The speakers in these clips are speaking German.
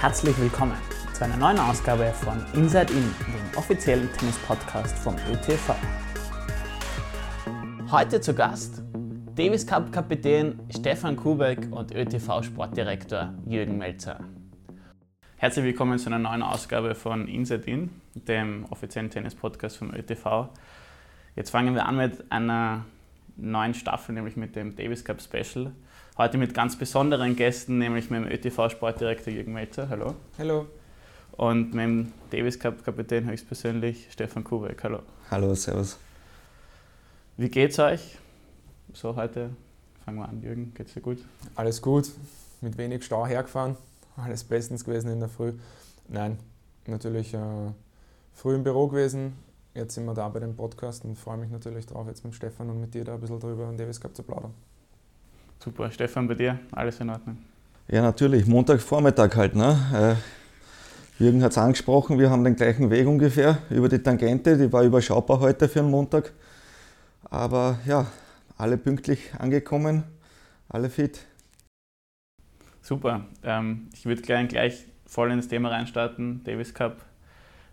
herzlich willkommen zu einer neuen Ausgabe von Inside In, dem offiziellen Tennis-Podcast vom ÖTV. Heute zu Gast Davis Cup Kapitän Stefan Kubek und ÖTV Sportdirektor Jürgen Melzer. Herzlich willkommen zu einer neuen Ausgabe von Inside In, dem offiziellen Tennis-Podcast vom ÖTV. Jetzt fangen wir an mit einer neuen Staffel, nämlich mit dem Davis Cup Special. Heute mit ganz besonderen Gästen, nämlich mit dem ÖTV-Sportdirektor Jürgen Melzer. Hallo. Hallo. Und mit dem Davis Cup-Kapitän höchstpersönlich Stefan Kubek. Hallo. Hallo, servus. Wie geht's euch? So heute fangen wir an. Jürgen, geht's dir gut? Alles gut, mit wenig Stau hergefahren. Alles bestens gewesen in der Früh. Nein, natürlich äh, früh im Büro gewesen. Jetzt sind wir da bei dem Podcast und freue mich natürlich drauf, jetzt mit Stefan und mit dir da ein bisschen drüber und Davis Cup zu plaudern. Super. Stefan, bei dir alles in Ordnung? Ja, natürlich. Montagvormittag halt. Ne? Äh, Jürgen hat es angesprochen, wir haben den gleichen Weg ungefähr über die Tangente. Die war überschaubar heute für einen Montag. Aber ja, alle pünktlich angekommen, alle fit. Super. Ähm, ich würde gleich, gleich voll ins Thema reinstarten. Davis Cup.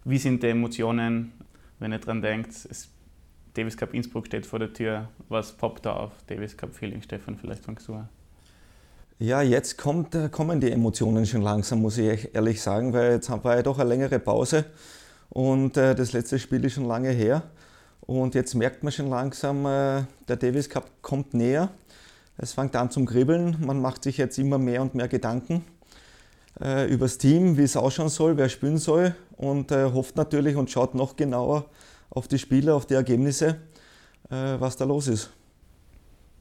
Wie sind die Emotionen, wenn ihr dran denkt? Es Davis Cup Innsbruck steht vor der Tür. Was poppt da auf? Davis Cup Feeling, Stefan, vielleicht fangst du an. Ja, jetzt kommt, äh, kommen die Emotionen schon langsam, muss ich ehrlich sagen, weil jetzt war ja doch eine längere Pause und äh, das letzte Spiel ist schon lange her. Und jetzt merkt man schon langsam, äh, der Davis Cup kommt näher. Es fängt an zum Kribbeln. Man macht sich jetzt immer mehr und mehr Gedanken äh, über das Team, wie es ausschauen soll, wer spielen soll und äh, hofft natürlich und schaut noch genauer, auf die Spieler, auf die Ergebnisse, äh, was da los ist.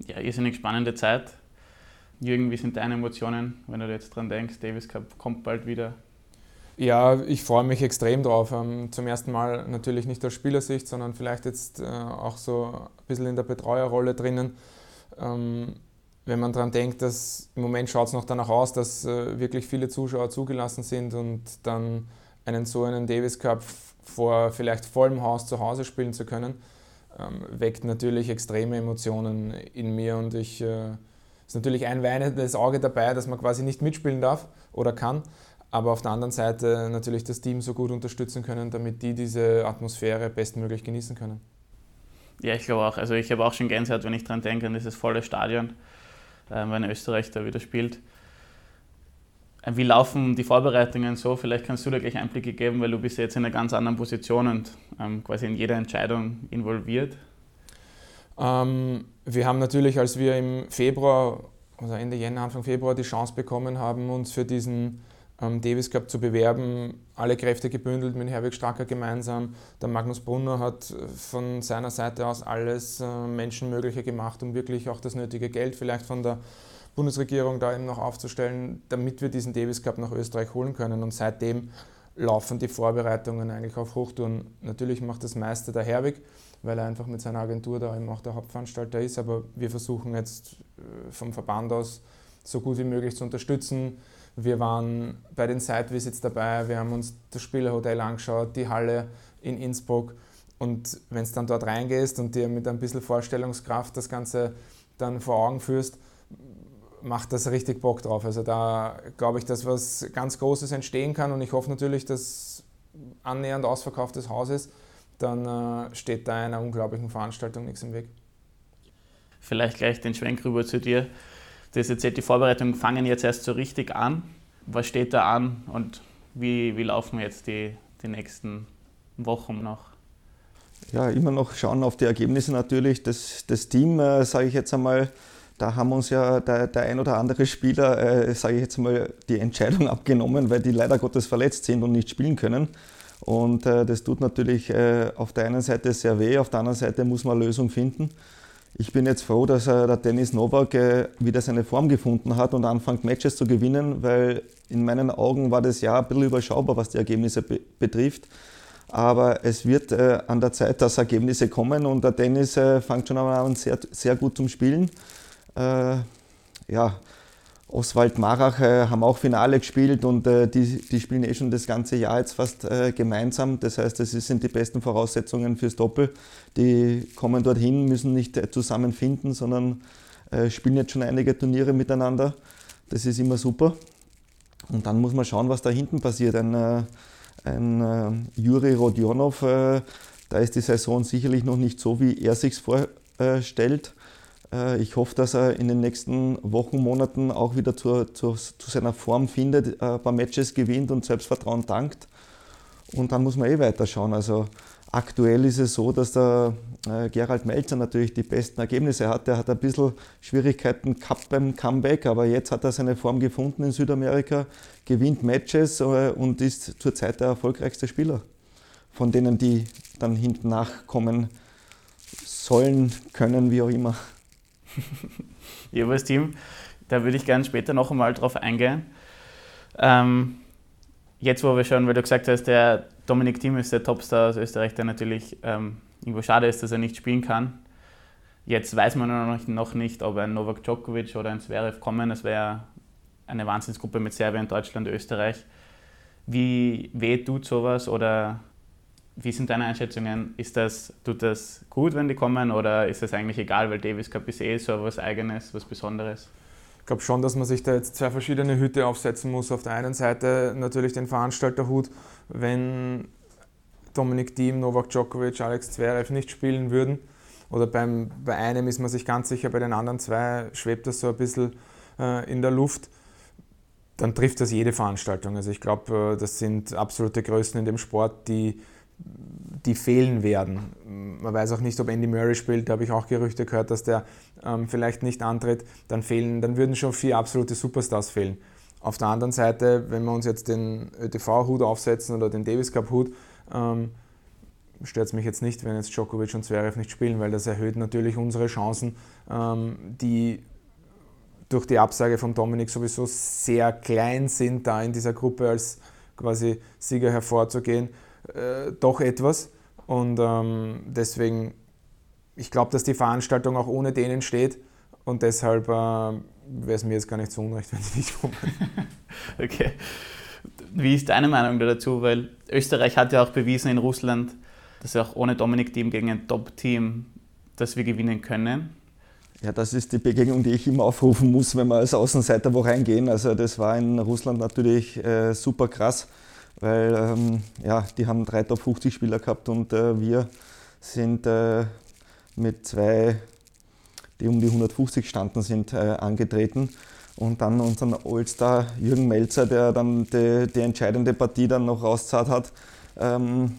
Ja, irrsinnig spannende Zeit. Jürgen, wie sind deine Emotionen, wenn du jetzt dran denkst, Davis Cup kommt bald wieder? Ja, ich freue mich extrem drauf. Ähm, zum ersten Mal natürlich nicht aus Spielersicht, sondern vielleicht jetzt äh, auch so ein bisschen in der Betreuerrolle drinnen. Ähm, wenn man daran denkt, dass im Moment schaut es noch danach aus, dass äh, wirklich viele Zuschauer zugelassen sind und dann einen so einen Davis Cup vor vielleicht vollem Haus zu Hause spielen zu können, ähm, weckt natürlich extreme Emotionen in mir und ich äh, ist natürlich ein weinendes Auge dabei, dass man quasi nicht mitspielen darf oder kann, aber auf der anderen Seite natürlich das Team so gut unterstützen können, damit die diese Atmosphäre bestmöglich genießen können. Ja, ich glaube auch. Also ich habe auch schon Gänsehaut, wenn ich daran denke, an dieses volle Stadion, äh, wenn Österreich da wieder spielt. Wie laufen die Vorbereitungen so? Vielleicht kannst du da gleich Einblicke geben, weil du bist jetzt in einer ganz anderen Position und ähm, quasi in jeder Entscheidung involviert. Ähm, wir haben natürlich, als wir im Februar, also Ende Jänner, Anfang Februar die Chance bekommen haben, uns für diesen ähm, Davis Cup zu bewerben, alle Kräfte gebündelt mit Herwig Stracker gemeinsam. Der Magnus Brunner hat von seiner Seite aus alles äh, Menschenmögliche gemacht, um wirklich auch das nötige Geld vielleicht von der Bundesregierung da eben noch aufzustellen, damit wir diesen Davis Cup nach Österreich holen können. Und seitdem laufen die Vorbereitungen eigentlich auf Hochtouren. Natürlich macht das meiste der Herwig, weil er einfach mit seiner Agentur da eben auch der Hauptveranstalter ist. Aber wir versuchen jetzt äh, vom Verband aus so gut wie möglich zu unterstützen. Wir waren bei den Site Visits dabei, wir haben uns das Spielerhotel angeschaut, die Halle in Innsbruck. Und wenn es dann dort reingehst und dir mit ein bisschen Vorstellungskraft das Ganze dann vor Augen führst, macht das richtig Bock drauf. Also da glaube ich, dass was ganz Großes entstehen kann und ich hoffe natürlich, dass annähernd ausverkauftes Haus ist, dann äh, steht da einer unglaublichen Veranstaltung nichts im Weg. Vielleicht gleich den Schwenk rüber zu dir. Das jetzt die Vorbereitungen fangen jetzt erst so richtig an. Was steht da an und wie, wie laufen jetzt die, die nächsten Wochen noch? Ja, immer noch schauen auf die Ergebnisse natürlich. Das, das Team, äh, sage ich jetzt einmal, da haben uns ja der, der ein oder andere Spieler, äh, sage ich jetzt mal, die Entscheidung abgenommen, weil die leider Gottes verletzt sind und nicht spielen können. Und äh, das tut natürlich äh, auf der einen Seite sehr weh, auf der anderen Seite muss man eine Lösung finden. Ich bin jetzt froh, dass äh, der Dennis Novak äh, wieder seine Form gefunden hat und anfängt Matches zu gewinnen, weil in meinen Augen war das Jahr ein bisschen überschaubar, was die Ergebnisse be betrifft. Aber es wird äh, an der Zeit, dass Ergebnisse kommen und der Dennis fängt schon an sehr, sehr gut zum Spielen äh, ja, Oswald Marach äh, haben auch Finale gespielt und äh, die, die spielen eh schon das ganze Jahr jetzt fast äh, gemeinsam. Das heißt, das sind die besten Voraussetzungen fürs Doppel. Die kommen dorthin, müssen nicht äh, zusammenfinden, sondern äh, spielen jetzt schon einige Turniere miteinander. Das ist immer super. Und dann muss man schauen, was da hinten passiert. Ein, äh, ein äh, Juri Rodionov, äh, da ist die Saison sicherlich noch nicht so, wie er sich vorstellt. Äh, ich hoffe, dass er in den nächsten Wochen, Monaten auch wieder zur, zur, zu seiner Form findet, ein paar Matches gewinnt und Selbstvertrauen tankt. Und dann muss man eh weiterschauen. Also aktuell ist es so, dass der äh, Gerald Melzer natürlich die besten Ergebnisse hat. Er hat ein bisschen Schwierigkeiten gehabt beim Comeback, aber jetzt hat er seine Form gefunden in Südamerika, gewinnt Matches äh, und ist zurzeit der erfolgreichste Spieler. Von denen, die dann hinten nachkommen sollen, können, wie auch immer. Jeweils Team, da würde ich gerne später noch einmal drauf eingehen. Ähm, jetzt, wo wir schon, weil du gesagt hast, der Dominik Thiem ist der Topstar aus Österreich, der natürlich ähm, irgendwo schade ist, dass er nicht spielen kann. Jetzt weiß man noch nicht, ob ein Novak Djokovic oder ein Zverev kommen. Das wäre eine Wahnsinnsgruppe mit Serbien, Deutschland, Österreich. Wie weh tut sowas oder wie sind deine Einschätzungen? Ist das, tut das gut, wenn die kommen oder ist das eigentlich egal, weil Davis Cup ist eh so was Eigenes, was Besonderes? Ich glaube schon, dass man sich da jetzt zwei verschiedene Hüte aufsetzen muss. Auf der einen Seite natürlich den Veranstalterhut, wenn Dominik Thiem, Novak Djokovic, Alex Zverev nicht spielen würden. Oder beim, bei einem ist man sich ganz sicher, bei den anderen zwei schwebt das so ein bisschen äh, in der Luft. Dann trifft das jede Veranstaltung. Also ich glaube, äh, das sind absolute Größen in dem Sport, die die fehlen werden. Man weiß auch nicht, ob Andy Murray spielt, da habe ich auch Gerüchte gehört, dass der ähm, vielleicht nicht antritt. Dann, fehlen, dann würden schon vier absolute Superstars fehlen. Auf der anderen Seite, wenn wir uns jetzt den ÖTV-Hut aufsetzen oder den Davis Cup-Hut, ähm, stört es mich jetzt nicht, wenn jetzt Djokovic und Zverev nicht spielen, weil das erhöht natürlich unsere Chancen, ähm, die durch die Absage von Dominik sowieso sehr klein sind, da in dieser Gruppe als quasi Sieger hervorzugehen äh, doch etwas. Und ähm, deswegen, ich glaube, dass die Veranstaltung auch ohne denen steht. Und deshalb äh, wäre es mir jetzt gar nicht so unrecht, wenn sie nicht kommen. okay. Wie ist deine Meinung dazu? Weil Österreich hat ja auch bewiesen in Russland, dass wir auch ohne Dominik-Team gegen ein Top-Team, dass wir gewinnen können. Ja, das ist die Begegnung, die ich immer aufrufen muss, wenn wir als Außenseiter wo reingehen. Also das war in Russland natürlich äh, super krass weil ähm, ja, die haben drei Top 50 Spieler gehabt und äh, wir sind äh, mit zwei, die um die 150 standen sind, äh, angetreten. Und dann unseren All-Star Jürgen Melzer, der dann die, die, entscheidende Partie dann noch rauszahlt hat. Ähm,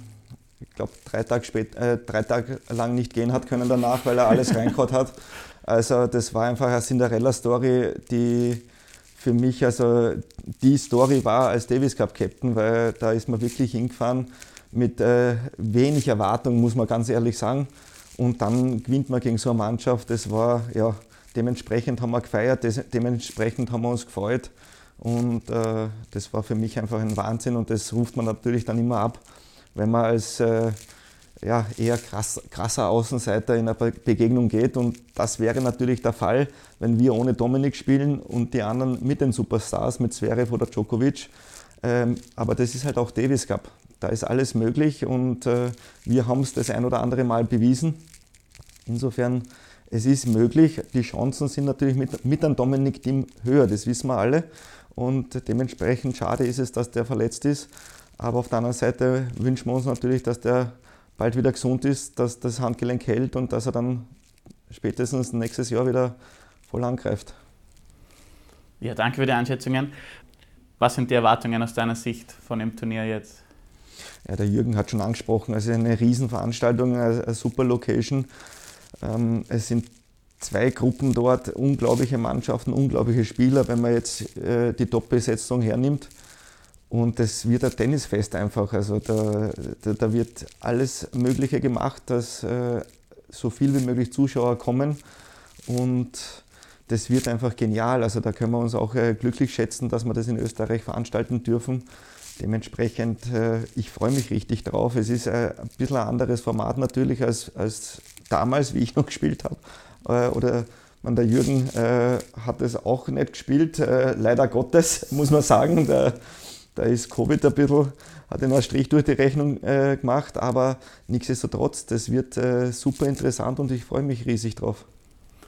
ich glaube, drei, Tage äh, drei Tage lang nicht gehen hat können danach, weil er alles reingehauen hat. Also das war einfach eine Cinderella-Story, die für mich also die Story war als Davis Cup Captain, weil da ist man wirklich hingefahren mit äh, wenig Erwartung, muss man ganz ehrlich sagen. Und dann gewinnt man gegen so eine Mannschaft. Das war, ja, dementsprechend haben wir gefeiert, dementsprechend haben wir uns gefreut. Und äh, das war für mich einfach ein Wahnsinn und das ruft man natürlich dann immer ab, wenn man als äh, ja, eher krass, krasser Außenseiter in einer Begegnung geht. Und das wäre natürlich der Fall, wenn wir ohne Dominik spielen und die anderen mit den Superstars, mit Zverev oder Djokovic. Ähm, aber das ist halt auch Davis Cup. Da ist alles möglich und äh, wir haben es das ein oder andere Mal bewiesen. Insofern, es ist möglich. Die Chancen sind natürlich mit, mit einem Dominik-Team höher, das wissen wir alle. Und dementsprechend schade ist es, dass der verletzt ist. Aber auf der anderen Seite wünschen wir uns natürlich, dass der bald wieder gesund ist, dass das Handgelenk hält und dass er dann spätestens nächstes Jahr wieder voll angreift. Ja, danke für die Einschätzungen. Was sind die Erwartungen aus deiner Sicht von dem Turnier jetzt? Ja, der Jürgen hat schon angesprochen, also eine Riesenveranstaltung, eine super Location. Ähm, es sind zwei Gruppen dort, unglaubliche Mannschaften, unglaubliche Spieler, wenn man jetzt äh, die Top-Besetzung hernimmt. Und es wird ein Tennisfest einfach. Also da, da, da wird alles Mögliche gemacht, dass äh, so viel wie möglich Zuschauer kommen. Und das wird einfach genial. Also da können wir uns auch äh, glücklich schätzen, dass wir das in Österreich veranstalten dürfen. Dementsprechend, äh, ich freue mich richtig drauf. Es ist äh, ein bisschen ein anderes Format natürlich als, als damals, wie ich noch gespielt habe. Äh, oder man, der Jürgen äh, hat es auch nicht gespielt, leider Gottes, muss man sagen. Der, da ist Covid ein bisschen, hat einen Strich durch die Rechnung äh, gemacht, aber nichtsdestotrotz, das wird äh, super interessant und ich freue mich riesig drauf.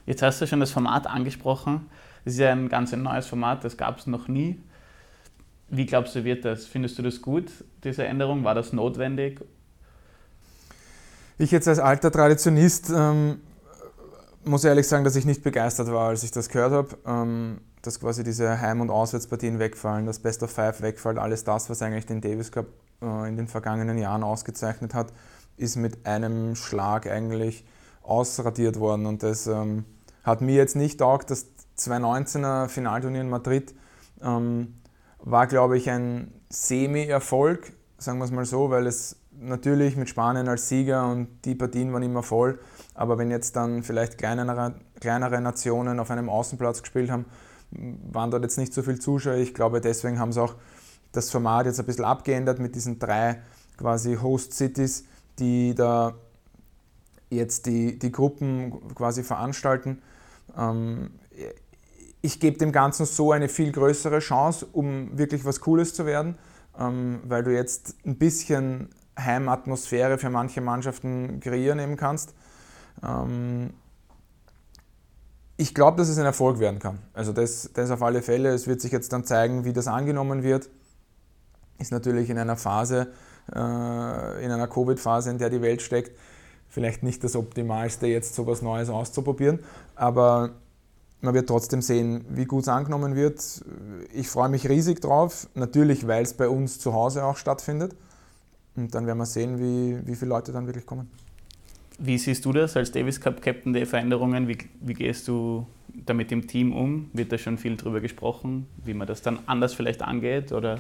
Jetzt hast du schon das Format angesprochen. Das ist ja ein ganz neues Format, das gab es noch nie. Wie glaubst du, wird das? Findest du das gut, diese Änderung? War das notwendig? Ich jetzt als alter Traditionist ähm, muss ehrlich sagen, dass ich nicht begeistert war, als ich das gehört habe, ähm, dass quasi diese Heim- und Auswärtspartien wegfallen, das Best of Five wegfällt, alles das, was eigentlich den Davis Cup äh, in den vergangenen Jahren ausgezeichnet hat, ist mit einem Schlag eigentlich ausradiert worden. Und das ähm, hat mir jetzt nicht taugt. Das 2019er Finalturnier in Madrid ähm, war, glaube ich, ein Semi-Erfolg, sagen wir es mal so, weil es natürlich mit Spanien als Sieger und die Partien waren immer voll. Aber wenn jetzt dann vielleicht kleinere, kleinere Nationen auf einem Außenplatz gespielt haben, waren dort jetzt nicht so viele Zuschauer. Ich glaube, deswegen haben sie auch das Format jetzt ein bisschen abgeändert mit diesen drei quasi Host Cities, die da jetzt die, die Gruppen quasi veranstalten. Ähm, ich gebe dem Ganzen so eine viel größere Chance, um wirklich was Cooles zu werden, ähm, weil du jetzt ein bisschen Heimatmosphäre für manche Mannschaften kreieren eben kannst. Ich glaube, dass es ein Erfolg werden kann. Also das, das auf alle Fälle. Es wird sich jetzt dann zeigen, wie das angenommen wird. Ist natürlich in einer Phase, äh, in einer Covid-Phase, in der die Welt steckt, vielleicht nicht das Optimalste, jetzt so etwas Neues auszuprobieren. Aber man wird trotzdem sehen, wie gut es angenommen wird. Ich freue mich riesig drauf, natürlich, weil es bei uns zu Hause auch stattfindet. Und dann werden wir sehen, wie, wie viele Leute dann wirklich kommen. Wie siehst du das als Davis Cup Captain, die Veränderungen? Wie, wie gehst du damit im Team um? Wird da schon viel drüber gesprochen, wie man das dann anders vielleicht angeht? Oder?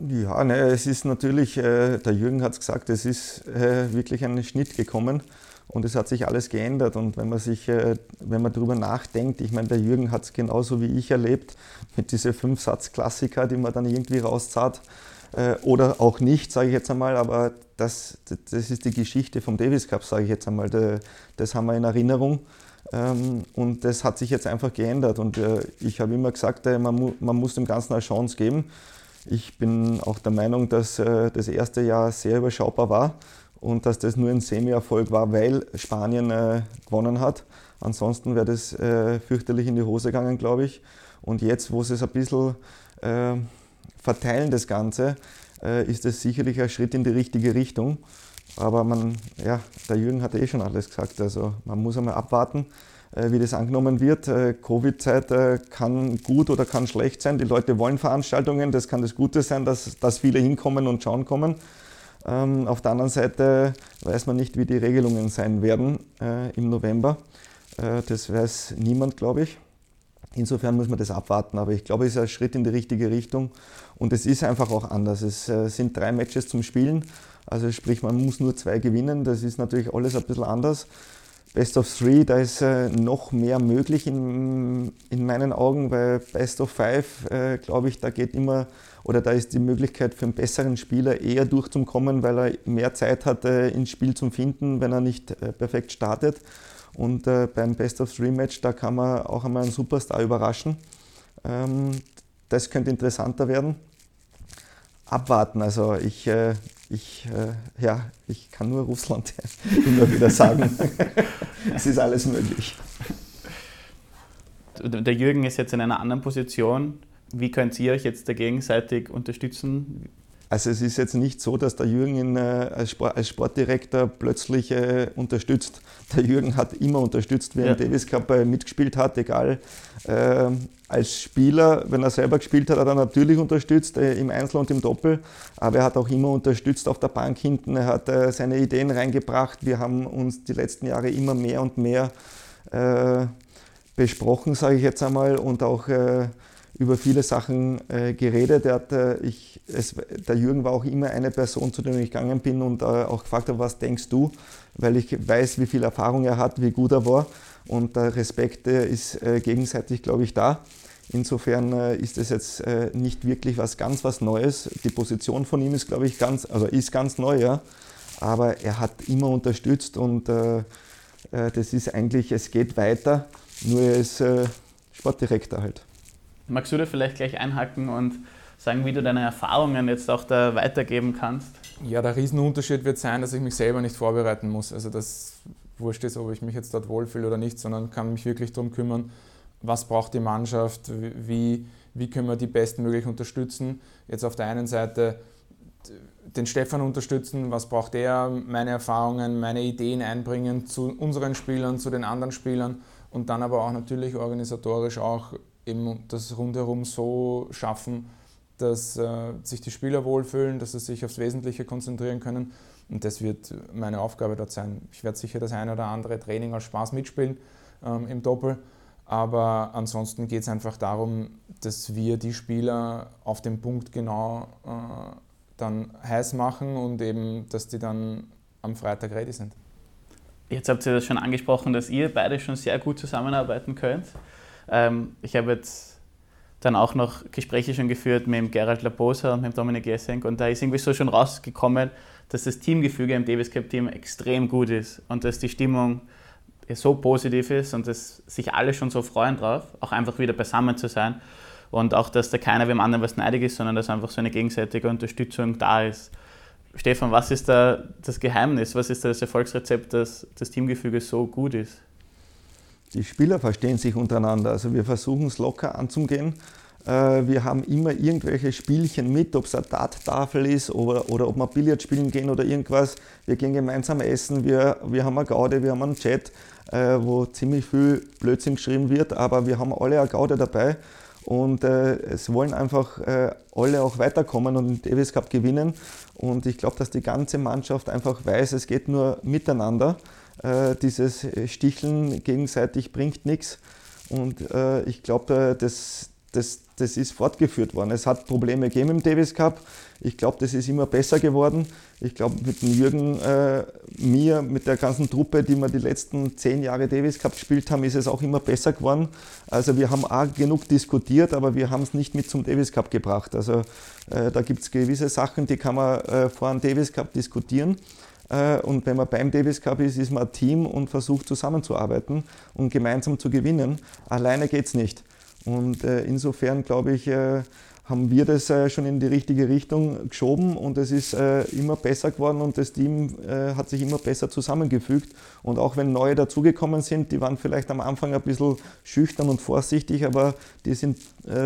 Ja, ne, es ist natürlich, äh, der Jürgen hat es gesagt, es ist äh, wirklich ein Schnitt gekommen und es hat sich alles geändert. Und wenn man sich, äh, wenn man darüber nachdenkt, ich meine, der Jürgen hat es genauso wie ich erlebt, mit diesen Fünf-Satz-Klassiker, die man dann irgendwie rauszahlt äh, oder auch nicht, sage ich jetzt einmal, aber das, das ist die Geschichte vom Davis Cup, sage ich jetzt einmal. Das haben wir in Erinnerung. Ähm, und das hat sich jetzt einfach geändert. Und äh, ich habe immer gesagt, äh, man, man muss dem Ganzen eine Chance geben. Ich bin auch der Meinung, dass das erste Jahr sehr überschaubar war und dass das nur ein Semi-Erfolg war, weil Spanien gewonnen hat. Ansonsten wäre das fürchterlich in die Hose gegangen, glaube ich. Und jetzt, wo es ein bisschen verteilen das Ganze, äh, ist es sicherlich ein Schritt in die richtige Richtung. Aber man, ja, der Jürgen hat eh schon alles gesagt. Also man muss einmal abwarten, äh, wie das angenommen wird. Äh, Covid-Zeit kann gut oder kann schlecht sein. Die Leute wollen Veranstaltungen. Das kann das Gute sein, dass, dass viele hinkommen und schauen kommen. Ähm, auf der anderen Seite weiß man nicht, wie die Regelungen sein werden im November. das weiß niemand, glaube ich. Insofern muss man das abwarten, aber ich glaube, es ist ein Schritt in die richtige Richtung und es ist einfach auch anders. Es äh, sind drei Matches zum Spielen, also sprich, man muss nur zwei gewinnen, das ist natürlich alles ein bisschen anders. Best of Three, da ist äh, noch mehr möglich in, in meinen Augen, weil Best of Five, äh, glaube ich, da geht immer oder da ist die Möglichkeit für einen besseren Spieler eher durchzukommen, weil er mehr Zeit hat, ins Spiel zu finden, wenn er nicht perfekt startet. Und äh, beim Best of Three Match, da kann man auch einmal einen Superstar überraschen. Ähm, das könnte interessanter werden. Abwarten, also ich, äh, ich, äh, ja, ich kann nur Russland immer wieder sagen. es ist alles möglich. Der Jürgen ist jetzt in einer anderen Position. Wie könnt ihr euch jetzt da gegenseitig unterstützen? Also es ist jetzt nicht so, dass der Jürgen ihn äh, als, Sport, als, Sportdirektor plötzlich äh, unterstützt. Der Jürgen hat immer unterstützt, wer ja. im Davis Cup äh, mitgespielt hat, egal. Als Spieler, wenn er selber gespielt hat, hat er natürlich unterstützt im Einzel und im Doppel, aber er hat auch immer unterstützt auf der Bank hinten. Er hat seine Ideen reingebracht. Wir haben uns die letzten Jahre immer mehr und mehr besprochen, sage ich jetzt einmal, und auch über viele Sachen äh, geredet. Hat, äh, ich, es, der Jürgen war auch immer eine Person, zu der ich gegangen bin und äh, auch gefragt habe, was denkst du? Weil ich weiß, wie viel Erfahrung er hat, wie gut er war. Und der Respekt ist äh, gegenseitig, glaube ich, da. Insofern äh, ist es jetzt äh, nicht wirklich was ganz was Neues. Die Position von ihm ist, glaube ich, ganz, also ist ganz neu, ja. Aber er hat immer unterstützt und das ist eigentlich, es geht weiter, nur er ist Sportdirektor halt. Magst du da vielleicht gleich einhaken und sagen, wie du deine Erfahrungen jetzt auch da weitergeben kannst? Ja, der Riesenunterschied wird sein, dass ich mich selber nicht vorbereiten muss. Also das wurscht ist, ob ich mich jetzt dort wohlfühle oder nicht, sondern kann mich wirklich darum kümmern, was braucht die Mannschaft, wie, wie können wir die bestmöglich unterstützen. Jetzt auf der einen Seite den Stefan unterstützen, was braucht er, meine Erfahrungen, meine Ideen einbringen zu unseren Spielern, zu den anderen Spielern und dann aber auch natürlich organisatorisch auch eben das rundherum so schaffen, dass äh, sich die Spieler wohlfühlen, dass sie sich aufs Wesentliche konzentrieren können. Und das wird meine Aufgabe dort sein. Ich werde sicher das eine oder andere Training als Spaß mitspielen ähm, im Doppel. Aber ansonsten geht es einfach darum, dass wir die Spieler auf den Punkt genau äh, dann heiß machen und eben, dass die dann am Freitag ready sind. Jetzt habt ihr das schon angesprochen, dass ihr beide schon sehr gut zusammenarbeiten könnt. Ähm, ich habe jetzt dann auch noch Gespräche schon geführt mit dem Gerald Laposa und mit dem Dominik Jessenk und da ist irgendwie so schon rausgekommen, dass das Teamgefüge im Davis Cup Team extrem gut ist und dass die Stimmung so positiv ist und dass sich alle schon so freuen drauf, auch einfach wieder beisammen zu sein und auch, dass da keiner dem anderen was neidig ist, sondern dass einfach so eine gegenseitige Unterstützung da ist. Stefan, was ist da das Geheimnis? Was ist da das Erfolgsrezept, dass das Teamgefüge so gut ist? Die Spieler verstehen sich untereinander. Also wir versuchen es locker anzugehen. Äh, wir haben immer irgendwelche Spielchen mit, ob es eine Darttafel ist oder, oder ob wir Billard spielen gehen oder irgendwas. Wir gehen gemeinsam essen, wir, wir haben eine Gaude, wir haben einen Chat, äh, wo ziemlich viel Blödsinn geschrieben wird, aber wir haben alle eine Gaude dabei und äh, es wollen einfach äh, alle auch weiterkommen und den Davis Cup gewinnen. Und ich glaube, dass die ganze Mannschaft einfach weiß, es geht nur miteinander. Äh, dieses Sticheln gegenseitig bringt nichts. Und äh, ich glaube, das, das, das ist fortgeführt worden. Es hat Probleme gegeben im Davis Cup. Ich glaube, das ist immer besser geworden. Ich glaube, mit dem Jürgen, äh, mir, mit der ganzen Truppe, die wir die letzten zehn Jahre Davis Cup gespielt haben, ist es auch immer besser geworden. Also wir haben auch genug diskutiert, aber wir haben es nicht mit zum Davis Cup gebracht. Also äh, da gibt es gewisse Sachen, die kann man äh, vor einem Davis Cup diskutieren. Äh, und wenn man beim Davis Cup ist, ist man ein Team und versucht zusammenzuarbeiten und gemeinsam zu gewinnen. Alleine geht es nicht. Und äh, insofern glaube ich, äh, haben wir das schon in die richtige Richtung geschoben und es ist immer besser geworden und das Team hat sich immer besser zusammengefügt. Und auch wenn neue dazugekommen sind, die waren vielleicht am Anfang ein bisschen schüchtern und vorsichtig, aber die sind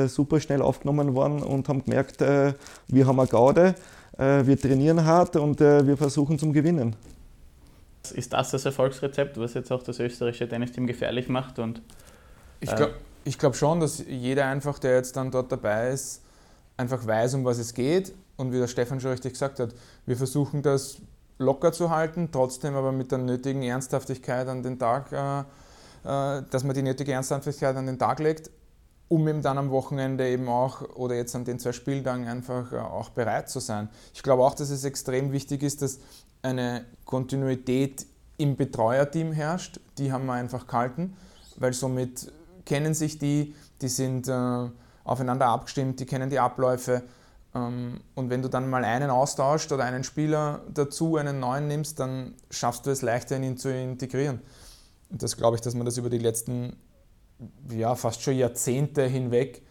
super schnell aufgenommen worden und haben gemerkt, wir haben eine Gaude, wir trainieren hart und wir versuchen zum Gewinnen. Ist das das Erfolgsrezept, was jetzt auch das österreichische Tennisteam gefährlich macht? Und, ich glaube glaub schon, dass jeder einfach, der jetzt dann dort dabei ist, einfach weiß, um was es geht. Und wie der Stefan schon richtig gesagt hat, wir versuchen das locker zu halten, trotzdem aber mit der nötigen Ernsthaftigkeit an den Tag, äh, äh, dass man die nötige Ernsthaftigkeit an den Tag legt, um eben dann am Wochenende eben auch oder jetzt an den zwei Spieltagen einfach äh, auch bereit zu sein. Ich glaube auch, dass es extrem wichtig ist, dass eine Kontinuität im Betreuerteam herrscht. Die haben wir einfach gehalten, weil somit kennen sich die, die sind äh, aufeinander abgestimmt, die kennen die Abläufe. Ähm, und wenn du dann mal einen austauscht oder einen Spieler dazu, einen neuen nimmst, dann schaffst du es leichter, ihn zu integrieren. Und das glaube ich, dass wir das über die letzten ja, fast schon Jahrzehnte hinweg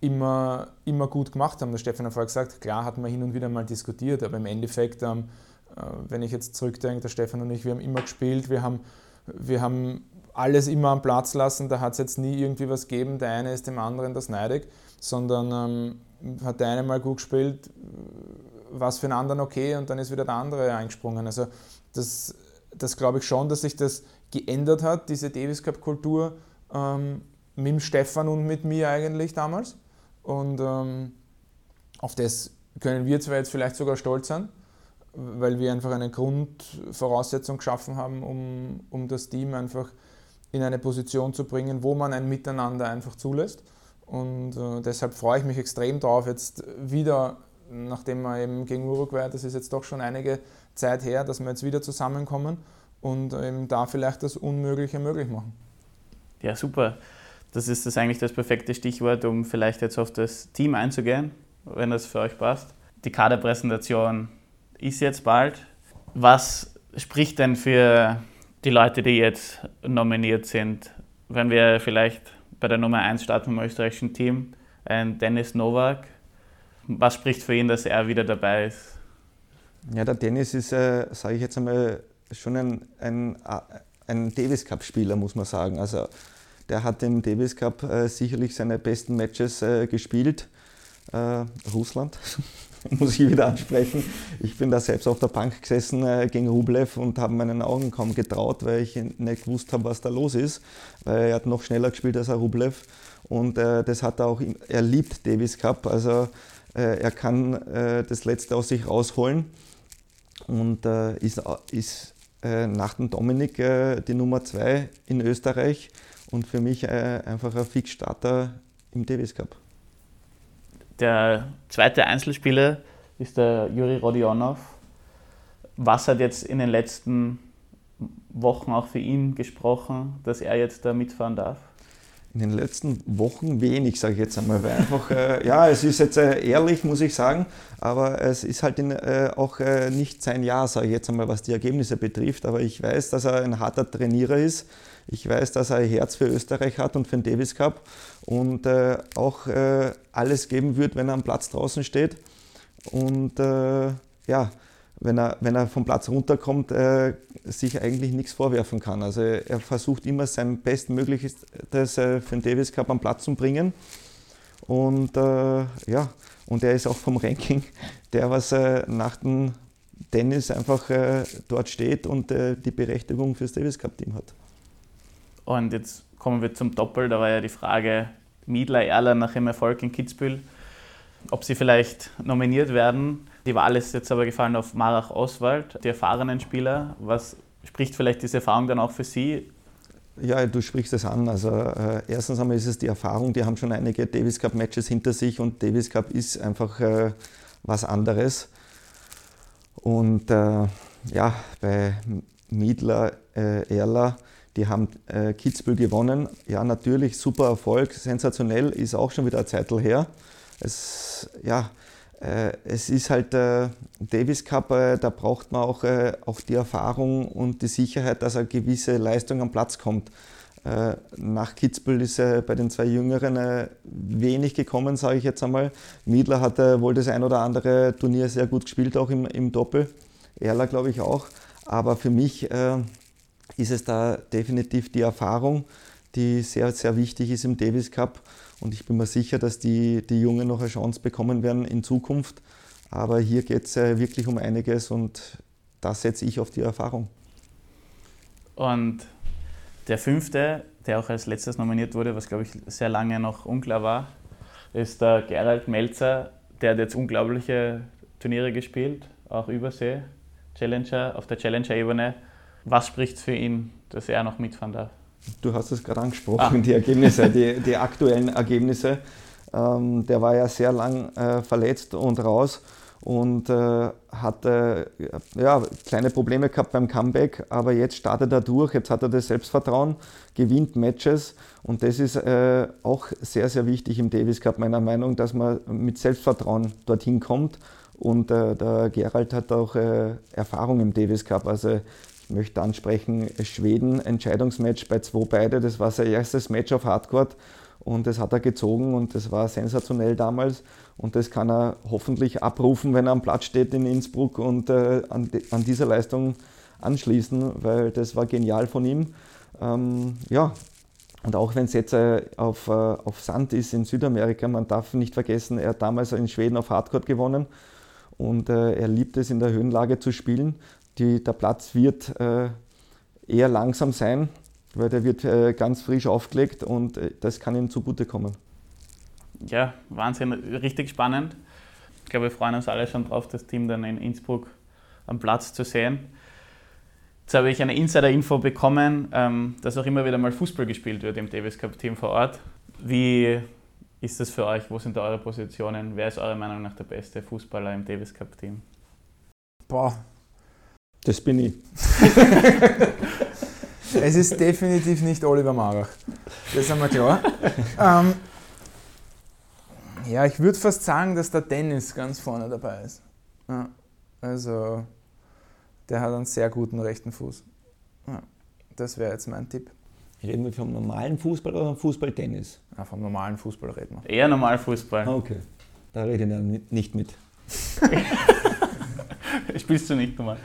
immer, immer gut gemacht haben. Der Stefan hat vorher gesagt, klar hat man hin und wieder mal diskutiert, aber im Endeffekt, ähm, äh, wenn ich jetzt zurückdenke, der Stefan und ich, wir haben immer gespielt, wir haben, wir haben alles immer am Platz lassen, da hat es jetzt nie irgendwie was gegeben, der eine ist dem anderen das neidig, sondern ähm, hat der eine mal gut gespielt, was für den anderen okay und dann ist wieder der andere eingesprungen. Also das, das glaube ich schon, dass sich das geändert hat, diese Davis Cup Kultur ähm, mit dem Stefan und mit mir eigentlich damals. Und ähm, auf das können wir zwar jetzt vielleicht sogar stolz sein, weil wir einfach eine Grundvoraussetzung geschaffen haben, um, um das Team einfach in eine Position zu bringen, wo man ein Miteinander einfach zulässt. Und äh, deshalb freue ich mich extrem darauf, jetzt wieder, nachdem wir eben gegen Uruguay, das ist jetzt doch schon einige Zeit her, dass wir jetzt wieder zusammenkommen und eben da vielleicht das Unmögliche möglich machen. Ja, super. Das ist das eigentlich das perfekte Stichwort, um vielleicht jetzt auf das Team einzugehen, wenn das für euch passt. Die Kaderpräsentation ist jetzt bald. Was spricht denn für die Leute, die jetzt nominiert sind, wenn wir vielleicht bei der Nummer 1 starten vom österreichischen Team, Dennis Nowak. Was spricht für ihn, dass er wieder dabei ist? Ja, der Dennis ist, äh, sage ich jetzt einmal, schon ein, ein, ein Davis Cup-Spieler, muss man sagen. Also der hat im Davis Cup äh, sicherlich seine besten Matches äh, gespielt. Äh, Russland, muss ich wieder ansprechen. Ich bin da selbst auf der Bank gesessen äh, gegen Rublev und habe meinen Augen kaum getraut, weil ich nicht gewusst habe, was da los ist. Weil er hat noch schneller gespielt als Rublev und äh, das hat er auch, er liebt Davis Cup, also äh, er kann das Letzte aus sich rausholen und ist, ist äh, nach dem Dominik die Nummer zwei in Österreich und für mich einfach ein Fixstarter im Davis Cup. Der zweite Einzelspieler ist der Juri Rodionov. Was hat jetzt in den letzten Wochen auch für ihn gesprochen, dass er jetzt da mitfahren darf? In den letzten Wochen wenig, sage ich jetzt einmal, weil einfach, äh, ja, es ist jetzt äh, ehrlich, muss ich sagen, aber es ist halt in, äh, auch äh, nicht sein Jahr, sage ich jetzt einmal, was die Ergebnisse betrifft, aber ich weiß, dass er ein harter Trainierer ist, ich weiß, dass er ein Herz für Österreich hat und für den Davis Cup und äh, auch äh, alles geben wird, wenn er am Platz draußen steht. Und ja, wenn er, wenn er vom Platz runterkommt, äh, sich eigentlich nichts vorwerfen kann. Also er versucht immer sein Bestmögliches äh, für den Davis Cup am Platz zu bringen. Und äh, ja, und er ist auch vom Ranking der, was äh, nach dem Tennis einfach äh, dort steht und äh, die Berechtigung fürs Davis Cup Team hat. Und jetzt kommen wir zum Doppel. Da war ja die Frage Miedler, Erler nach dem Erfolg in Kitzbühel, ob sie vielleicht nominiert werden. Die Wahl ist jetzt aber gefallen auf Marach Oswald, die erfahrenen Spieler. Was spricht vielleicht diese Erfahrung dann auch für Sie? Ja, du sprichst es an. Also äh, erstens einmal ist es die Erfahrung, die haben schon einige Davis Cup Matches hinter sich und Davis Cup ist einfach äh, was anderes. Und äh, ja, bei Miedler, äh, Erler, die haben äh, Kitzbühel gewonnen. Ja, natürlich super Erfolg, sensationell, ist auch schon wieder ein Zeitl her. Es, ja, es ist halt der Davis Cup, äh, da braucht man auch, äh, auch die Erfahrung und die Sicherheit, dass eine gewisse Leistung am Platz kommt. Nach Kitzbühel ist bei den zwei Jüngeren wenig gekommen, sage ich jetzt einmal. Miedler hat wohl das ein oder andere Turnier sehr gut gespielt, auch im, im Doppel. Erler glaube ich auch. Aber für mich ist es da definitiv die Erfahrung, die sehr, sehr wichtig ist im Davis Cup. Und ich bin mir sicher, dass die, die Jungen noch eine Chance bekommen werden in Zukunft. Aber hier geht es äh, wirklich um einiges und da setze ich auf die Erfahrung. Und der fünfte, der auch als letztes nominiert wurde, was glaube ich sehr lange noch unklar war, ist der Gerald Melzer. Der hat jetzt unglaubliche Turniere gespielt, auch Übersee, Challenger, auf der Challenger-Ebene. Was spricht für ihn, dass er noch mitfahren darf? Du hast es gerade angesprochen, ah. die Ergebnisse, die, die aktuellen Ergebnisse. Ähm, der war ja sehr lang äh, verletzt und raus und äh, hatte ja, kleine Probleme gehabt beim Comeback, aber jetzt startet er durch, jetzt hat er das Selbstvertrauen, gewinnt Matches und das ist äh, auch sehr, sehr wichtig im Davis Cup meiner Meinung, dass man mit Selbstvertrauen dorthin kommt und äh, der Gerald hat auch äh, Erfahrung im Davis Cup, also möchte ansprechen, Schweden, Entscheidungsmatch bei 2 beide. Das war sein erstes Match auf Hardcourt und das hat er gezogen und das war sensationell damals. Und das kann er hoffentlich abrufen, wenn er am Platz steht in Innsbruck und äh, an, an, dieser Leistung anschließen, weil das war genial von ihm. Ähm, ja, und auch wenn es jetzt äh, auf, äh, auf Sand ist in Südamerika, man darf nicht vergessen, er hat damals in Schweden auf Hardcourt gewonnen und äh, er liebt es in der Höhenlage zu spielen. Die, der Platz wird äh, eher langsam sein, weil der wird äh, ganz frisch aufgelegt und äh, das kann ihm zugutekommen. Ja, Wahnsinn, richtig spannend. Ich glaube, wir freuen uns alle schon drauf, das Team dann in Innsbruck am Platz zu sehen. Jetzt habe ich eine Insider-Info bekommen, ähm, dass auch immer wieder mal Fußball gespielt wird im Davis Cup-Team vor Ort. Wie ist das für euch? Wo sind da eure Positionen? Wer ist eurer Meinung nach der beste Fußballer im Davis Cup-Team? Boah, das bin ich. es ist definitiv nicht Oliver Marach. Das ist einmal klar. ähm, ja, ich würde fast sagen, dass der Dennis ganz vorne dabei ist. Ja, also, der hat einen sehr guten rechten Fuß. Ja, das wäre jetzt mein Tipp. Reden wir vom normalen Fußball oder vom Fußball-Tennis? Ja, vom normalen Fußball reden wir. Eher normal Fußball. Ah, okay. Da rede ich dann nicht mit. Spielst du nicht normal?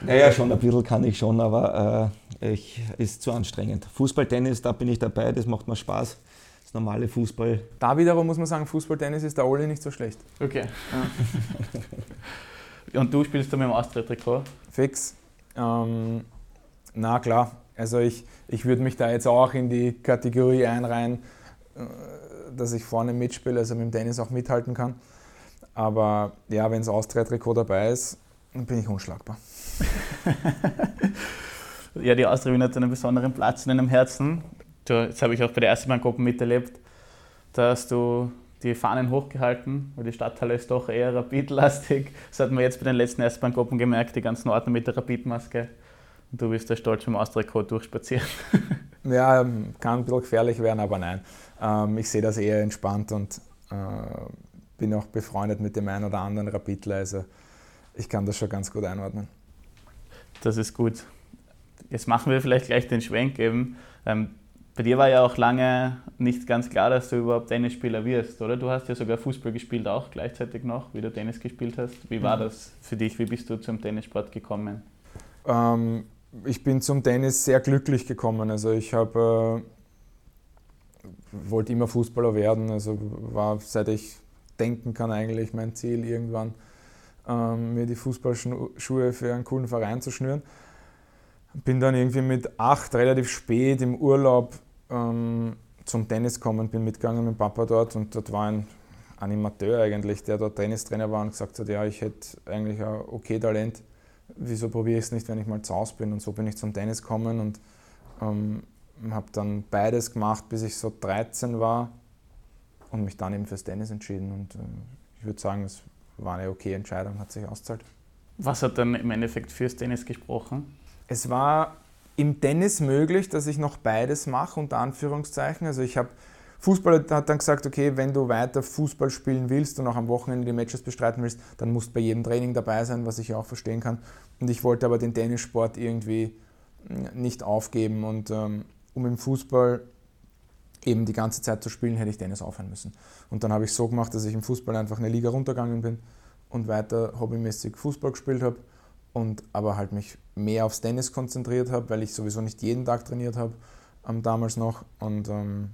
Naja, schon ein bisschen kann ich schon, aber ich, ist zu anstrengend. Fußball, Tennis, da bin ich dabei, das macht mir Spaß. Das normale Fußball. Da wiederum muss man sagen, Fußball, Tennis ist der Oli nicht so schlecht. Okay. Ja. Und du spielst da mit dem Austria-Trikot? Fix. Ähm, na klar, also ich, ich würde mich da jetzt auch in die Kategorie einreihen, äh, dass ich vorne mitspiele, also mit dem Tennis auch mithalten kann. Aber ja, wenn das Austria-Trikot dabei ist, dann bin ich unschlagbar. ja, die Austria Wien hat einen besonderen Platz in deinem Herzen. Das habe ich auch bei der ersten Bahngruppe miterlebt. Da hast du die Fahnen hochgehalten, weil die Stadthalle ist doch eher rapidlastig. Das hat man jetzt bei den letzten Erstbahngruppen gemerkt, die ganzen Ordner mit der Rapidmaske. Und du bist da stolz dem Austria-Code durchspaziert. Ja, kann ein bisschen gefährlich werden, aber nein. Ähm, ich sehe das eher entspannt und äh, bin auch befreundet mit dem einen oder anderen Rapidler. Also ich kann das schon ganz gut einordnen. Das ist gut. Jetzt machen wir vielleicht gleich den Schwenk eben. Ähm, bei dir war ja auch lange nicht ganz klar, dass du überhaupt Tennisspieler wirst, oder? Du hast ja sogar Fußball gespielt auch gleichzeitig noch, wie du Tennis gespielt hast. Wie war mhm. das für dich? Wie bist du zum Tennissport gekommen? Ähm, ich bin zum Tennis sehr glücklich gekommen. Also ich habe äh, wollte immer Fußballer werden. Also war seit ich denken kann eigentlich mein Ziel irgendwann ähm, mir die Fußballschuhe für einen coolen Verein zu schnüren. Bin dann irgendwie mit acht relativ spät im Urlaub ähm, zum Tennis gekommen, bin mitgegangen mit Papa dort und dort war ein Animateur eigentlich, der dort Tennistrainer war und gesagt hat, ja, ich hätte eigentlich ein okay Talent, wieso probiere ich es nicht, wenn ich mal zu Hause bin und so bin ich zum Tennis gekommen und ähm, habe dann beides gemacht, bis ich so 13 war und mich dann eben fürs Tennis entschieden und äh, ich würde sagen, es war eine okay Entscheidung, hat sich ausgezahlt. Was hat dann im Endeffekt fürs Tennis gesprochen? Es war im Tennis möglich, dass ich noch beides mache, unter Anführungszeichen. Also ich habe Fußball hat dann gesagt, okay, wenn du weiter Fußball spielen willst und auch am Wochenende die Matches bestreiten willst, dann musst du bei jedem Training dabei sein, was ich auch verstehen kann. Und ich wollte aber den Tennissport irgendwie nicht aufgeben und ähm, um im Fußball eben die ganze Zeit zu spielen, hätte ich Tennis aufhören müssen. Und dann habe ich so gemacht, dass ich im Fußball einfach eine Liga runtergegangen bin und weiter hobbymäßig Fußball gespielt habe und aber halt mich mehr aufs Tennis konzentriert habe, weil ich sowieso nicht jeden Tag trainiert habe ähm, damals noch und ähm,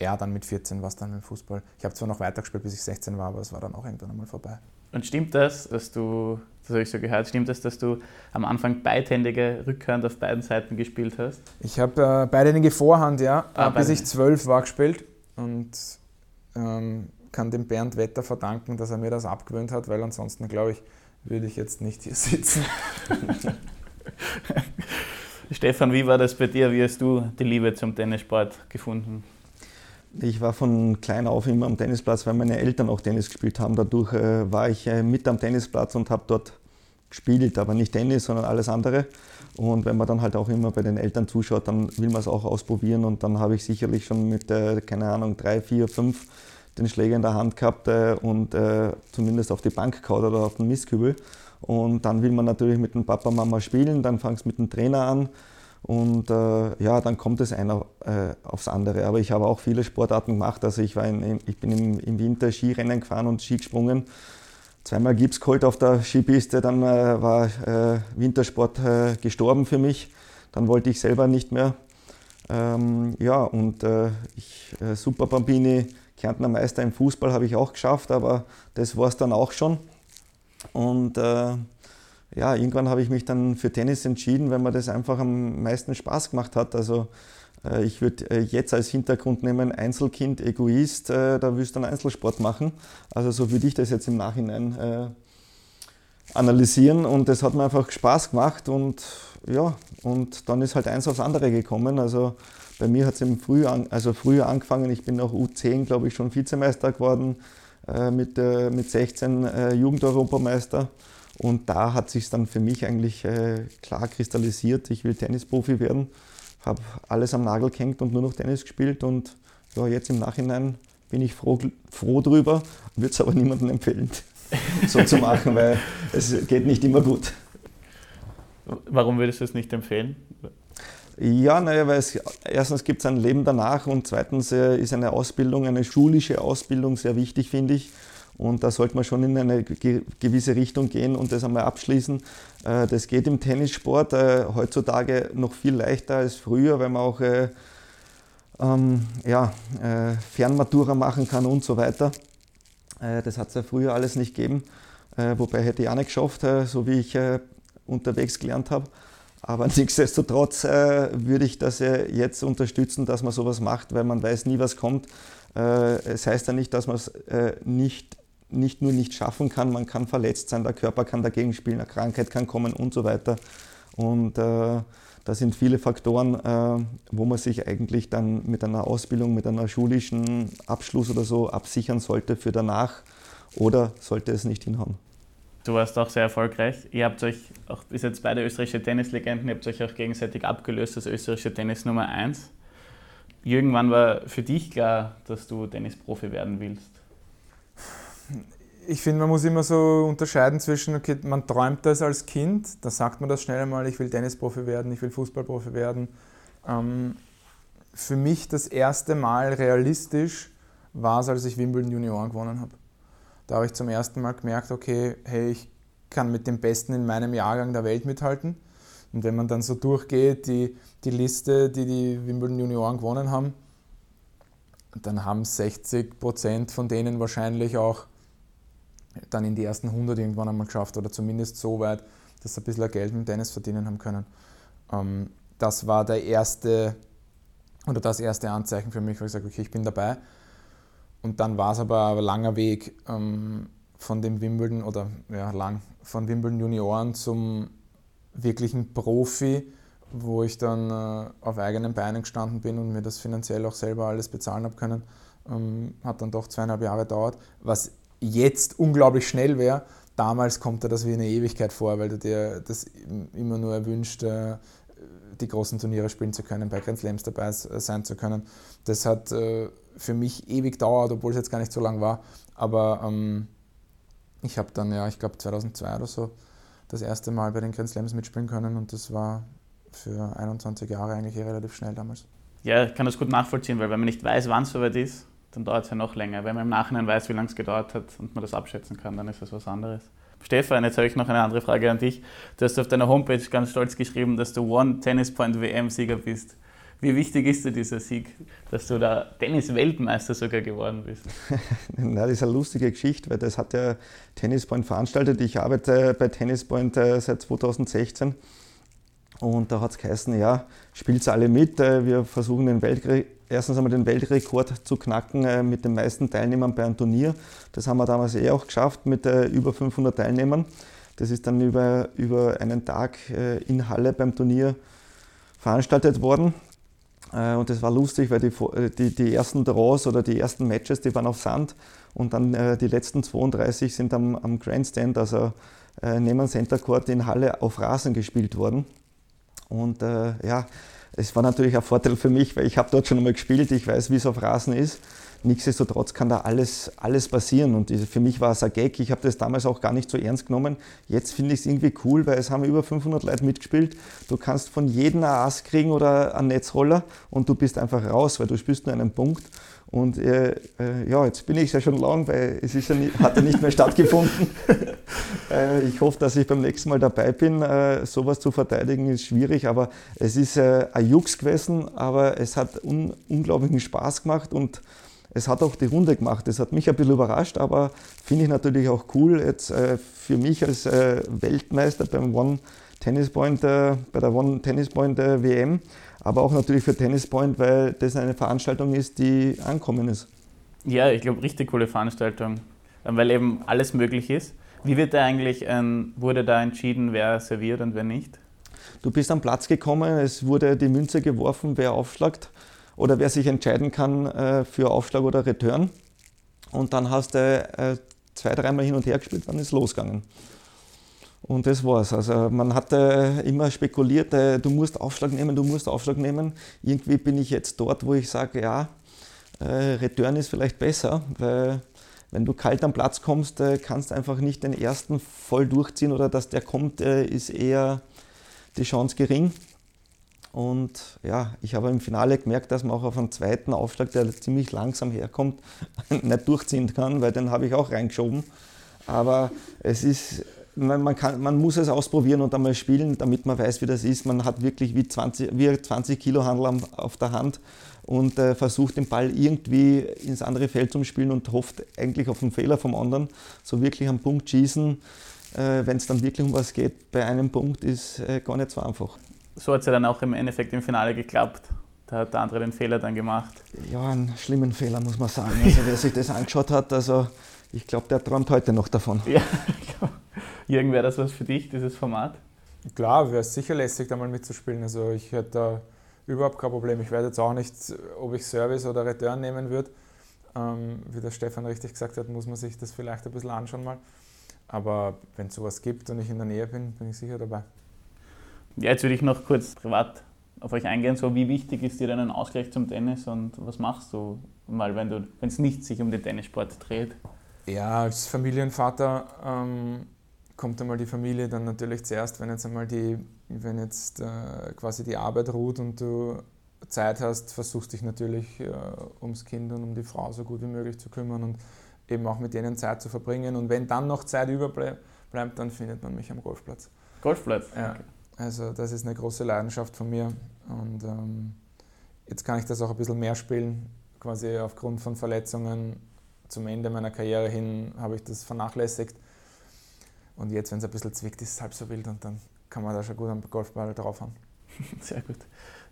ja, dann mit 14 war es dann dem Fußball. Ich habe zwar noch weitergespielt, bis ich 16 war, aber es war dann auch irgendwann einmal vorbei. Und stimmt das, dass du, das habe ich so gehört, stimmt das, dass du am Anfang beidhändige Rückhand auf beiden Seiten gespielt hast? Ich habe äh, beidhändige Vorhand, ja, ah, bis ich zwölf war gespielt und ähm, kann dem Bernd Wetter verdanken, dass er mir das abgewöhnt hat, weil ansonsten, glaube ich, würde ich jetzt nicht hier sitzen. Stefan, wie war das bei dir? Wie hast du die Liebe zum Tennissport gefunden? Ich war von klein auf immer am Tennisplatz, weil meine Eltern auch Tennis gespielt haben. Dadurch äh, war ich äh, mit am Tennisplatz und habe dort gespielt, aber nicht Tennis, sondern alles andere. Und wenn man dann halt auch immer bei den Eltern zuschaut, dann will man es auch ausprobieren. Und dann habe ich sicherlich schon mit, äh, keine Ahnung, drei, vier, fünf den Schläger in der Hand gehabt äh, und äh, zumindest auf die Bank gehauen oder auf den Mistkübel. Und dann will man natürlich mit dem Papa, Mama spielen, dann fangst mit dem Trainer an und äh, ja, dann kommt es einer äh, aufs andere. Aber ich habe auch viele Sportarten gemacht. Also ich, war in, ich bin im, im, Winter Skirennen gefahren und Ski gesprungen. Zweimal Gips geholt auf der Skipiste, dann äh, war äh, Wintersport äh, gestorben für mich. Dann wollte ich selber nicht mehr. Ähm, ja, und äh, ich, Super Bambini, Kärntner Meister im Fußball habe ich auch geschafft, aber das war es dann auch schon. Und ja, irgendwann habe ich mich dann für Tennis entschieden, weil mir das einfach am meisten Spaß gemacht hat. Also äh, ich würde äh, jetzt als Hintergrund nehmen, Einzelkind, Egoist, äh, da willst du einen Einzelsport machen. Also so würde ich das jetzt im Nachhinein äh, analysieren und das hat mir einfach Spaß gemacht und ja, und dann ist halt eins aufs andere gekommen. Also bei mir hat es im Frühjahr, also früher angefangen, ich bin auch U10, glaube ich, schon Vizemeister geworden, äh, mit, äh, mit 16 Jugendeuropameister. Und da hat sich dann für mich eigentlich äh, klar kristallisiert, ich will Tennisprofi werden, habe alles am Nagel gehängt und nur noch Tennis gespielt und ja, jetzt im Nachhinein bin ich froh, froh drüber, würde es aber niemandem empfehlen, so zu machen, weil es geht nicht immer gut. Warum würdest du es nicht empfehlen? Ja, naja, weil es, erstens gibt es ein Leben danach und zweitens äh, ist eine Ausbildung, eine schulische Ausbildung sehr wichtig, finde ich. Und da sollte man schon in eine gewisse Richtung gehen und das einmal abschließen. Äh, das geht im Tennissport äh, heutzutage noch viel leichter als früher, weil man auch äh, ähm, äh, Fernmatura machen kann und so weiter. Das hat es ja früher alles nicht gegeben, wobei hätte ich auch nicht geschafft, so wie ich unterwegs gelernt habe. Aber nichtsdestotrotz würde ich das jetzt unterstützen, dass man sowas macht, weil man weiß nie, was kommt. Es heißt ja nicht, dass man es nicht nicht nur nicht schaffen kann, man kann verletzt sein, der Körper kann dagegen spielen, eine Krankheit kann kommen und so weiter. Und äh, da sind viele Faktoren, äh, wo man sich eigentlich dann mit einer Ausbildung, mit einer schulischen Abschluss oder so absichern sollte für danach oder sollte es nicht hinhauen. Du warst auch sehr erfolgreich. Ihr habt euch, auch bis jetzt beide österreichische Tennislegenden, ihr habt euch auch gegenseitig abgelöst als österreichische Tennis Nummer 1. Jürgen, wann war für dich klar, dass du Tennisprofi werden willst? Ich finde, man muss immer so unterscheiden zwischen, okay, man träumt das als Kind, da sagt man das schnell einmal, ich will Tennisprofi werden, ich will Fußballprofi werden. Ähm, für mich das erste Mal realistisch war es, als ich Wimbledon Junioren gewonnen habe. Da habe ich zum ersten Mal gemerkt, okay, hey, ich kann mit dem Besten in meinem Jahrgang der Welt mithalten. Und wenn man dann so durchgeht, die, die Liste, die die Wimbledon Junioren gewonnen haben, dann haben 60 Prozent von denen wahrscheinlich auch dann in die ersten 100 irgendwann einmal geschafft oder zumindest so weit, dass sie ein bisschen Geld mit Tennis verdienen haben können. Ähm, das war der erste oder das erste Anzeichen für mich, wo ich sage, okay, ich bin dabei. Und dann war es aber ein langer Weg ähm, von dem Wimbledon oder ja, lang, von Wimbledon Junioren zum wirklichen Profi, wo ich dann äh, auf eigenen Beinen gestanden bin und mir das finanziell auch selber alles bezahlen habe können. Ähm, hat dann doch zweieinhalb Jahre gedauert, was jetzt unglaublich schnell wäre. Damals kommt dir das wie eine Ewigkeit vor, weil du dir das immer nur erwünscht, äh, die großen Turniere spielen zu können, bei Grand Slams dabei sein zu können. Das hat äh, für mich ewig gedauert, obwohl es jetzt gar nicht so lang war. Aber ähm, ich habe dann, ja, ich glaube 2002 oder so, das erste Mal bei den Grand Slams mitspielen können und das war für 21 Jahre eigentlich relativ schnell damals. Ja, ich kann das gut nachvollziehen, weil wenn man nicht weiß, wann es soweit ist, dann dauert es ja noch länger. Wenn man im Nachhinein weiß, wie lange es gedauert hat und man das abschätzen kann, dann ist das was anderes. Stefan, jetzt habe ich noch eine andere Frage an dich. Du hast auf deiner Homepage ganz stolz geschrieben, dass du One Tennis Point WM-Sieger bist. Wie wichtig ist dir dieser Sieg, dass du da Tennis-Weltmeister sogar geworden bist? Na, das ist eine lustige Geschichte, weil das hat ja Tennis Point veranstaltet. Ich arbeite bei Tennis Point äh, seit 2016 und da hat es geheißen, ja, spielt alle mit. Äh, wir versuchen den Weltkrieg erstens einmal den Weltrekord zu knacken äh, mit den meisten Teilnehmern bei einem Turnier. Das haben wir damals eh auch geschafft mit äh, über 500 Teilnehmern. Das ist dann über, über einen Tag äh, in Halle beim Turnier veranstaltet worden. Äh, und das war lustig, weil die, äh, die, die, ersten Draws oder die ersten Matches, die waren auf Sand und dann äh, die letzten 32 sind am, am Grandstand, also neben dem Center Court in Halle auf Rasen gespielt worden. Und ja, es war natürlich ein Vorteil für mich, weil ich habe dort schon einmal gespielt, ich weiß, wie es auf Rasen ist. Nichtsdestotrotz kann da alles, alles passieren und für mich war es ein Gag. Ich habe das damals auch gar nicht so ernst genommen. Jetzt finde ich es irgendwie cool, weil es haben über 500 Leute mitgespielt. Du kannst von jedem ein Ass kriegen oder einen Netzroller und du bist einfach raus, weil du spielst nur einen Punkt. Und äh, äh, ja, jetzt bin ich ja schon lang, weil es ist ja nicht, hat ja nicht mehr stattgefunden. äh, ich hoffe, dass ich beim nächsten Mal dabei bin. Äh, sowas zu verteidigen ist schwierig, aber es ist äh, ein Jux gewesen, aber es hat un unglaublichen Spaß gemacht und es hat auch die Runde gemacht. Das hat mich ein bisschen überrascht, aber finde ich natürlich auch cool, jetzt äh, für mich als Weltmeister beim One Tennis Point, bei der One Tennis Point WM aber auch natürlich für Tennis Point, weil das eine Veranstaltung ist, die ankommen ist. Ja, ich glaube, richtig coole Veranstaltung, weil eben alles möglich ist. Wie wird da eigentlich, ähm, wurde da entschieden, wer serviert und wer nicht? Du bist am Platz gekommen, es wurde die Münze geworfen, wer aufschlagt oder wer sich entscheiden kann äh, für Aufschlag oder Return. Und dann hast du äh, zwei, dreimal hin und her gespielt, dann ist es losgegangen. Und das war's. Also man hatte immer spekuliert, äh, du musst Aufschlag nehmen, du musst Aufschlag nehmen. Irgendwie bin ich jetzt dort, wo ich sage, ja, äh, Return ist vielleicht besser, weil wenn du kalt am Platz kommst, äh, kannst du einfach nicht den ersten voll durchziehen oder dass der kommt, ist eher die Chance gering. Und ja, ich habe im Finale gemerkt, dass man auch auf einen zweiten Aufschlag, der ziemlich langsam herkommt, nicht durchziehen kann, weil den habe ich auch reingeschoben. Aber es ist, man, kann, man muss es ausprobieren und einmal spielen, damit man weiß, wie das ist. Man hat wirklich wie 20, wie 20 Kilo Handel auf der Hand und äh, versucht den Ball irgendwie ins andere Feld zu spielen und hofft eigentlich auf einen Fehler vom anderen. So wirklich am Punkt schießen, äh, wenn es dann wirklich um was geht, bei einem Punkt ist äh, gar nicht so einfach so hat es ja dann auch im Endeffekt im Finale geklappt. Da hat der andere den Fehler dann gemacht. Ja, einen schlimmen Fehler, muss man sagen. Also wer sich das angeschaut hat, also ich glaube, der träumt heute noch davon. Ja, Jürgen, wäre das was für dich, dieses Format? Klar, wäre es sicher lässig, da mal mitzuspielen. Also ich hätte da überhaupt kein Problem. Ich werde jetzt auch nicht, ob ich Service oder Return nehmen würde. Ähm, wie der Stefan richtig gesagt hat, muss man sich das vielleicht ein bisschen anschauen mal. Aber wenn es sowas gibt und ich in der Nähe bin, bin ich sicher dabei. Ja, jetzt würde ich noch kurz privat auf euch eingehen. So, wie wichtig ist dir denn ein Ausgleich zum Tennis und was machst du mal, wenn wenn es nicht sich um den Tennissport dreht? Ja, als Familienvater ähm, kommt einmal die Familie dann natürlich zuerst, wenn jetzt einmal die, wenn jetzt äh, quasi die Arbeit ruht und du Zeit hast, versuchst dich natürlich äh, ums Kind und um die Frau so gut wie möglich zu kümmern und eben auch mit denen Zeit zu verbringen. Und wenn dann noch Zeit überbleibt, dann findet man mich am Golfplatz. Golfplatz? Ja. Okay. Also das ist eine große Leidenschaft von mir und ähm, jetzt kann ich das auch ein bisschen mehr spielen. Quasi aufgrund von Verletzungen zum Ende meiner Karriere hin habe ich das vernachlässigt. Und jetzt, wenn es ein bisschen zwickt, ist es halb so wild und dann kann man da schon gut am Golfball draufhauen. Sehr gut.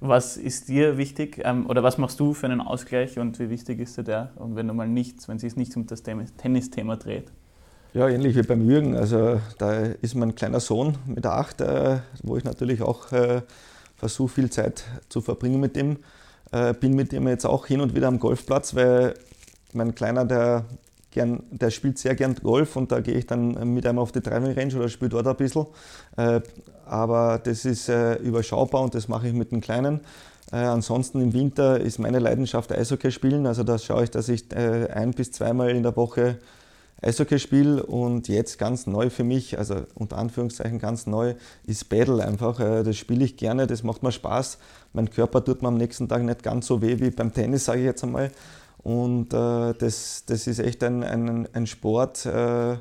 Was ist dir wichtig ähm, oder was machst du für einen Ausgleich und wie wichtig ist dir der? Und wenn du mal nichts, wenn es sich nicht um das Tennisthema dreht? Ja, ähnlich wie beim Jürgen. Also da ist mein kleiner Sohn mit der Acht, äh, wo ich natürlich auch äh, versuche, viel Zeit zu verbringen mit ihm. Äh, bin mit ihm jetzt auch hin und wieder am Golfplatz, weil mein Kleiner, der, gern, der spielt sehr gern Golf und da gehe ich dann mit ihm auf die Driving Range oder spiele dort ein bisschen. Äh, aber das ist äh, überschaubar und das mache ich mit dem Kleinen. Äh, ansonsten im Winter ist meine Leidenschaft Eishockey spielen. Also da schaue ich, dass ich ein bis zweimal in der Woche Eishockeyspiel und jetzt ganz neu für mich, also unter Anführungszeichen ganz neu, ist Battle einfach. Äh, das spiele ich gerne, das macht mir Spaß. Mein Körper tut mir am nächsten Tag nicht ganz so weh wie beim Tennis, sage ich jetzt einmal. Und äh, das, das ist echt ein, ein, ein Sport, äh,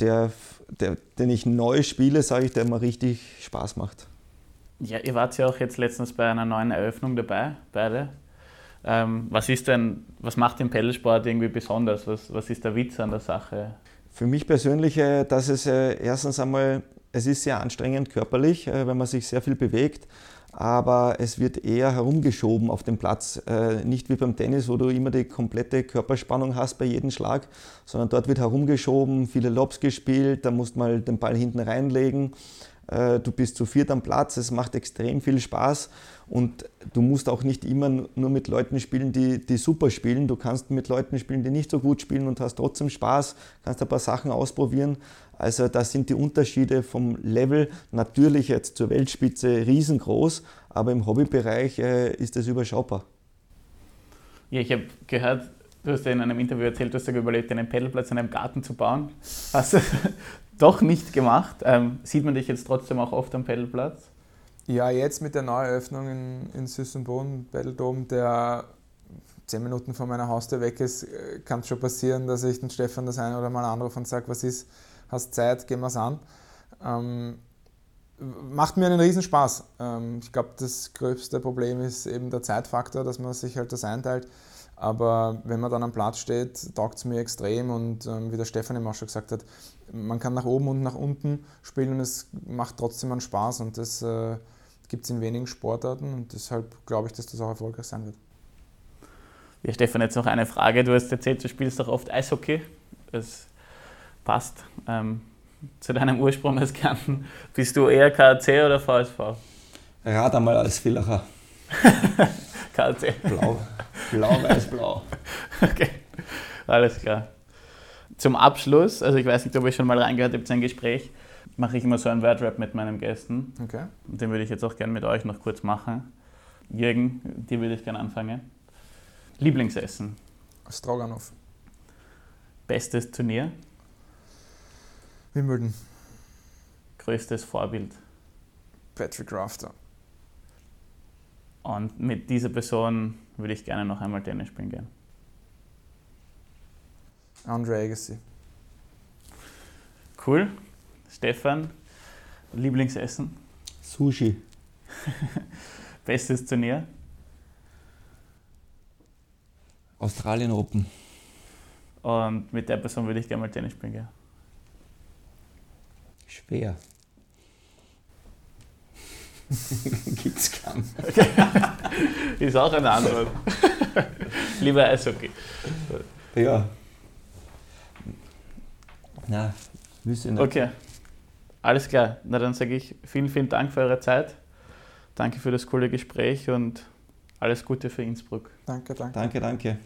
der, der, den ich neu spiele, sage ich, der mir richtig Spaß macht. Ja, ihr wart ja auch jetzt letztens bei einer neuen Eröffnung dabei, beide. Ähm, was ist denn, was macht den Pedalsport irgendwie besonders? Was, was ist der Witz an der Sache? Für mich persönlich, äh, dass es äh, erstens einmal, es ist sehr anstrengend körperlich, äh, wenn man sich sehr viel bewegt, aber es wird eher herumgeschoben auf dem Platz. Nicht wie beim Tennis, wo du immer die komplette Körperspannung hast bei jedem Schlag, sondern dort wird herumgeschoben, viele Lobs gespielt, da musst du mal den Ball hinten reinlegen. Du bist zu viert am Platz, es macht extrem viel Spaß und du musst auch nicht immer nur mit Leuten spielen, die, die super spielen. Du kannst mit Leuten spielen, die nicht so gut spielen und hast trotzdem Spaß, kannst ein paar Sachen ausprobieren. Also da sind die Unterschiede vom Level natürlich jetzt zur Weltspitze riesengroß, aber im Hobbybereich äh, ist das überschaubar. Ja, ich habe gehört, du hast ja in einem Interview erzählt, du hast ja überlegt, einen Pedalplatz in einem Garten zu bauen. Hast du doch nicht gemacht. Ähm, sieht man dich jetzt trotzdem auch oft am Pedalplatz? Ja, jetzt mit der Neueröffnung in, in Süßenbrunn, Battledom, der zehn Minuten von meiner Haustür weg ist, äh, kann es schon passieren, dass ich den Stefan das eine oder mal anrufe und sage, was ist, hast Zeit, gehen wir es an. Ähm, macht mir einen Riesenspaß. Ähm, ich glaube, das größte Problem ist eben der Zeitfaktor, dass man sich halt das einteilt. Aber wenn man dann am Platz steht, taugt es mir extrem und ähm, wie der Stefan eben auch schon gesagt hat, man kann nach oben und nach unten spielen und es macht trotzdem einen Spaß und das äh, gibt es in wenigen Sportarten und deshalb glaube ich, dass das auch erfolgreich sein wird. Ja, Stefan, jetzt noch eine Frage. Du hast erzählt, du spielst doch oft Eishockey. Das passt ähm, zu deinem Ursprung als Kärnten. Bist du eher KAC oder VSV? Rat einmal als Villacher. KAC. Blau. Blau, weiß, blau. Okay, alles klar. Zum Abschluss, also ich weiß nicht, ob ihr schon mal reingehört habt, ein Gespräch mache ich immer so ein Wordrap mit meinen Gästen. Okay. Und den würde ich jetzt auch gerne mit euch noch kurz machen. Jürgen, dir würde ich gerne anfangen. Lieblingsessen? Stroganoff. Bestes Turnier? Wimbledon. Größtes Vorbild? Patrick Rafter. Und mit dieser Person würde ich gerne noch einmal Tennis spielen gehen. Andre Agassi. Cool. Stefan, Lieblingsessen? Sushi. Bestes Turnier? Australien Open. Und mit der Person würde ich gerne mal Tennis spielen gehen. Schwer. Gibt's keinen. Ist auch eine Antwort. Lieber Eishockey. Ja. Na, wüsste ich nicht. Okay, alles klar. Na dann sage ich vielen, vielen Dank für eure Zeit. Danke für das coole Gespräch und alles Gute für Innsbruck. Danke, danke. Danke, danke.